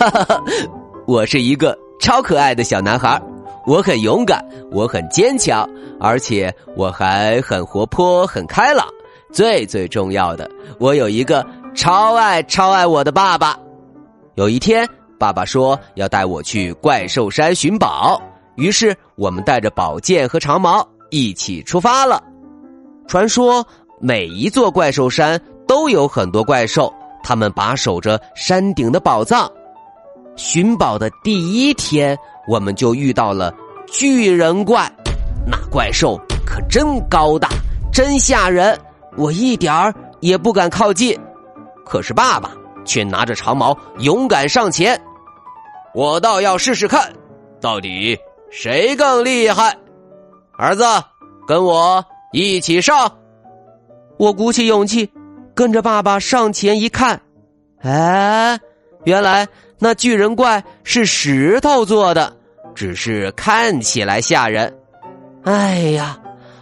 哈哈哈，我是一个超可爱的小男孩，我很勇敢，我很坚强，而且我还很活泼、很开朗。最最重要的，我有一个超爱超爱我的爸爸。有一天，爸爸说要带我去怪兽山寻宝，于是我们带着宝剑和长矛一起出发了。传说每一座怪兽山都有很多怪兽，他们把守着山顶的宝藏。寻宝的第一天，我们就遇到了巨人怪，那怪兽可真高大，真吓人，我一点儿也不敢靠近。可是爸爸却拿着长矛勇敢上前，我倒要试试看，到底谁更厉害。儿子，跟我一起上。我鼓起勇气，跟着爸爸上前一看，哎，原来。那巨人怪是石头做的，只是看起来吓人。哎呀，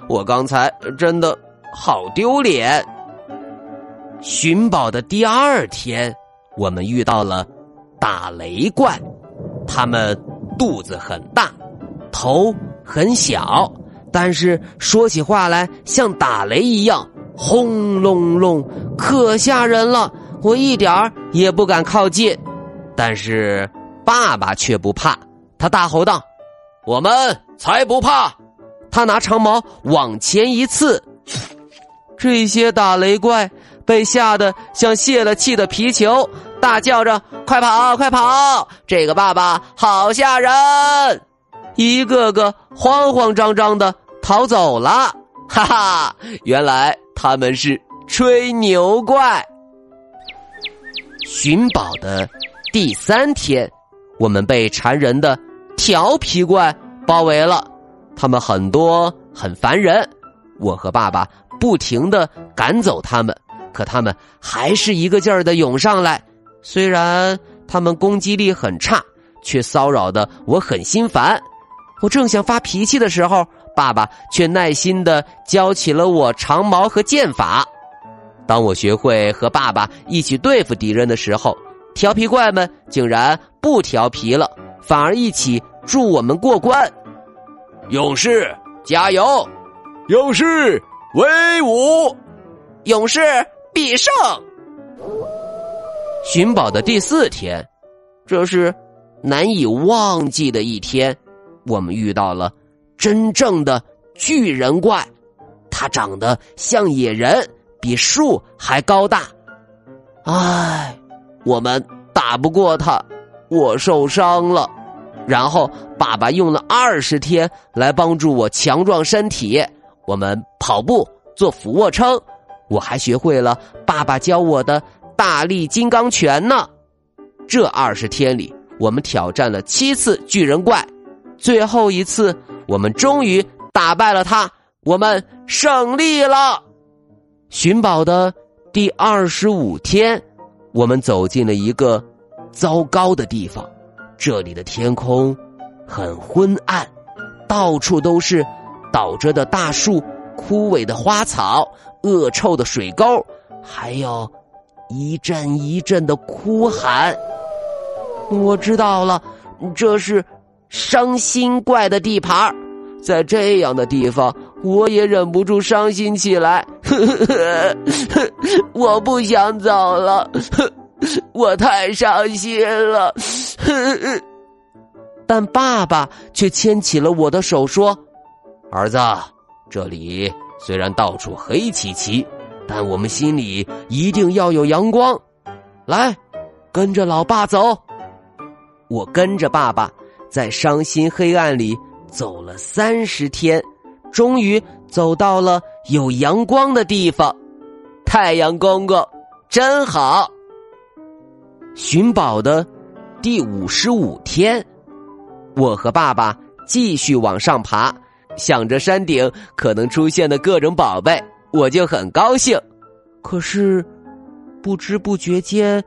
我刚才真的好丢脸。寻宝的第二天，我们遇到了打雷怪，他们肚子很大，头很小，但是说起话来像打雷一样轰隆隆，可吓人了。我一点儿也不敢靠近。但是爸爸却不怕，他大吼道：“我们才不怕！”他拿长矛往前一刺，这些打雷怪被吓得像泄了气的皮球，大叫着：“快跑，快跑！这个爸爸好吓人！”一个个慌慌张张的逃走了。哈哈，原来他们是吹牛怪。寻宝的。第三天，我们被缠人的调皮怪包围了，他们很多很烦人。我和爸爸不停的赶走他们，可他们还是一个劲儿的涌上来。虽然他们攻击力很差，却骚扰的我很心烦。我正想发脾气的时候，爸爸却耐心的教起了我长矛和剑法。当我学会和爸爸一起对付敌人的时候。调皮怪们竟然不调皮了，反而一起助我们过关。勇士加油，勇士威武，勇士必胜。寻宝的第四天，这是难以忘记的一天。我们遇到了真正的巨人怪，他长得像野人，比树还高大。唉。我们打不过他，我受伤了。然后爸爸用了二十天来帮助我强壮身体。我们跑步、做俯卧撑，我还学会了爸爸教我的大力金刚拳呢。这二十天里，我们挑战了七次巨人怪，最后一次我们终于打败了他，我们胜利了。寻宝的第二十五天。我们走进了一个糟糕的地方，这里的天空很昏暗，到处都是倒着的大树、枯萎的花草、恶臭的水沟，还有一阵一阵的哭喊。我知道了，这是伤心怪的地盘在这样的地方，我也忍不住伤心起来。呵呵呵我不想走了，我太伤心了。但爸爸却牵起了我的手，说：“儿子，这里虽然到处黑漆漆，但我们心里一定要有阳光。来，跟着老爸走。”我跟着爸爸，在伤心黑暗里走了三十天。终于走到了有阳光的地方。太阳公公真好。寻宝的第五十五天，我和爸爸继续往上爬，想着山顶可能出现的各种宝贝，我就很高兴。可是，不知不觉间，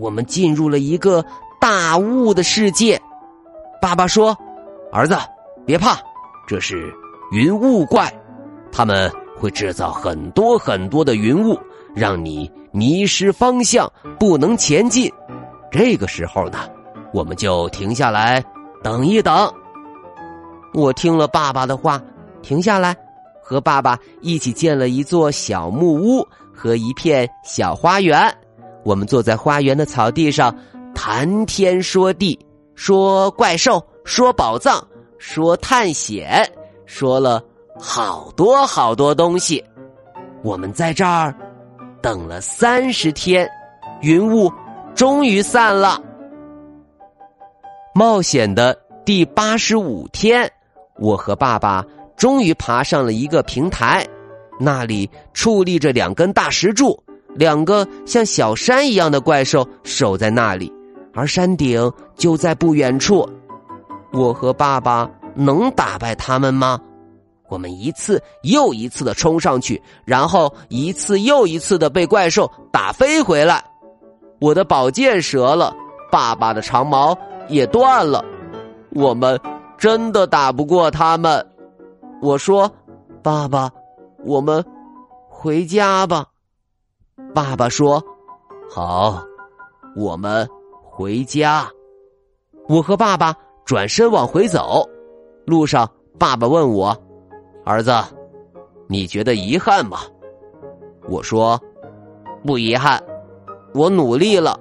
我们进入了一个大雾的世界。爸爸说：“儿子，别怕，这是云雾怪，他们会制造很多很多的云雾，让你迷失方向，不能前进。”这个时候呢，我们就停下来等一等。我听了爸爸的话，停下来，和爸爸一起建了一座小木屋和一片小花园。我们坐在花园的草地上，谈天说地，说怪兽，说宝藏，说探险，说了好多好多东西。我们在这儿等了三十天，云雾。终于散了。冒险的第八十五天，我和爸爸终于爬上了一个平台，那里矗立着两根大石柱，两个像小山一样的怪兽守在那里，而山顶就在不远处。我和爸爸能打败他们吗？我们一次又一次的冲上去，然后一次又一次的被怪兽打飞回来。我的宝剑折了，爸爸的长矛也断了，我们真的打不过他们。我说：“爸爸，我们回家吧。”爸爸说：“好，我们回家。”我和爸爸转身往回走，路上爸爸问我：“儿子，你觉得遗憾吗？”我说：“不遗憾。”我努力了，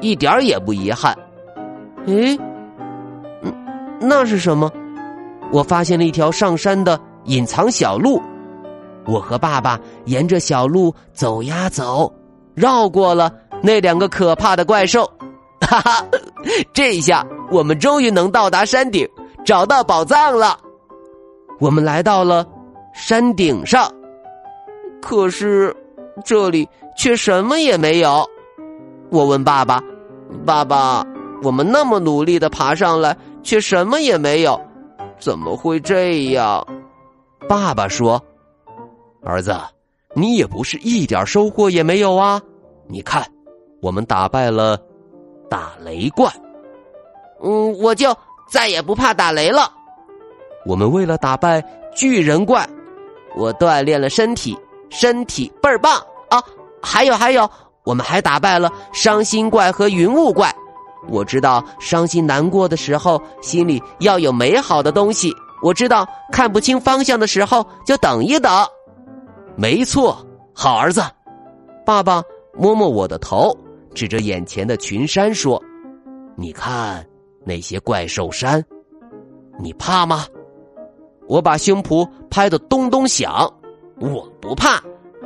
一点也不遗憾。诶，嗯，那是什么？我发现了一条上山的隐藏小路。我和爸爸沿着小路走呀走，绕过了那两个可怕的怪兽。哈哈，这下我们终于能到达山顶，找到宝藏了。我们来到了山顶上，可是这里却什么也没有。我问爸爸：“爸爸，我们那么努力的爬上来，却什么也没有，怎么会这样？”爸爸说：“儿子，你也不是一点收获也没有啊！你看，我们打败了打雷怪，嗯，我就再也不怕打雷了。我们为了打败巨人怪，我锻炼了身体，身体倍儿棒啊！还有还有。”我们还打败了伤心怪和云雾怪。我知道伤心难过的时候，心里要有美好的东西。我知道看不清方向的时候，就等一等。没错，好儿子。爸爸摸摸我的头，指着眼前的群山说：“你看那些怪兽山，你怕吗？”我把胸脯拍得咚咚响。我不怕，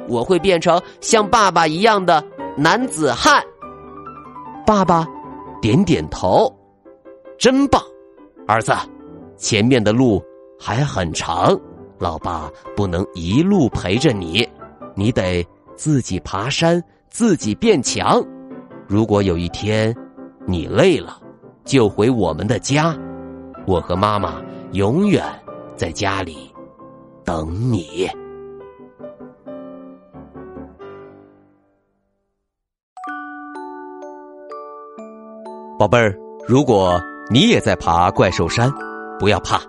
我会变成像爸爸一样的。男子汉，爸爸点点头，真棒，儿子，前面的路还很长，老爸不能一路陪着你，你得自己爬山，自己变强。如果有一天你累了，就回我们的家，我和妈妈永远在家里等你。宝贝儿，如果你也在爬怪兽山，不要怕，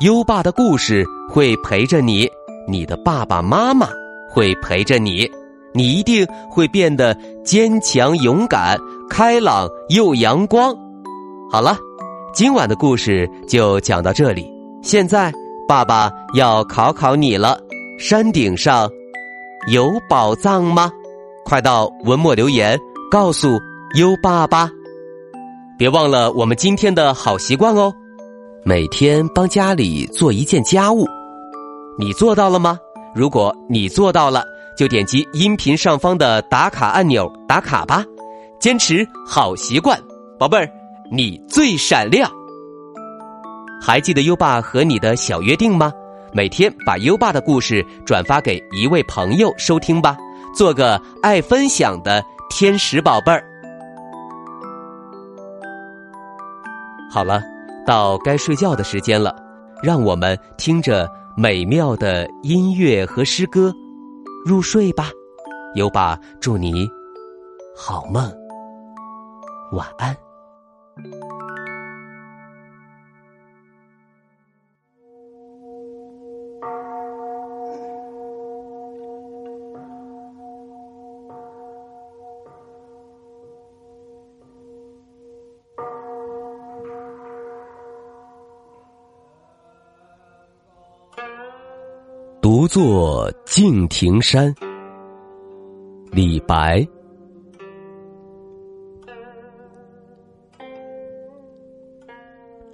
优爸的故事会陪着你，你的爸爸妈妈会陪着你，你一定会变得坚强、勇敢、开朗又阳光。好了，今晚的故事就讲到这里。现在，爸爸要考考你了：山顶上有宝藏吗？快到文末留言告诉优爸吧。别忘了我们今天的好习惯哦，每天帮家里做一件家务，你做到了吗？如果你做到了，就点击音频上方的打卡按钮打卡吧。坚持好习惯，宝贝儿，你最闪亮。还记得优爸和你的小约定吗？每天把优爸的故事转发给一位朋友收听吧，做个爱分享的天使宝贝儿。好了，到该睡觉的时间了，让我们听着美妙的音乐和诗歌入睡吧。优爸祝你好梦，晚安。独坐敬亭山，李白。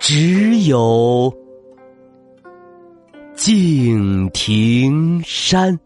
只有敬亭山。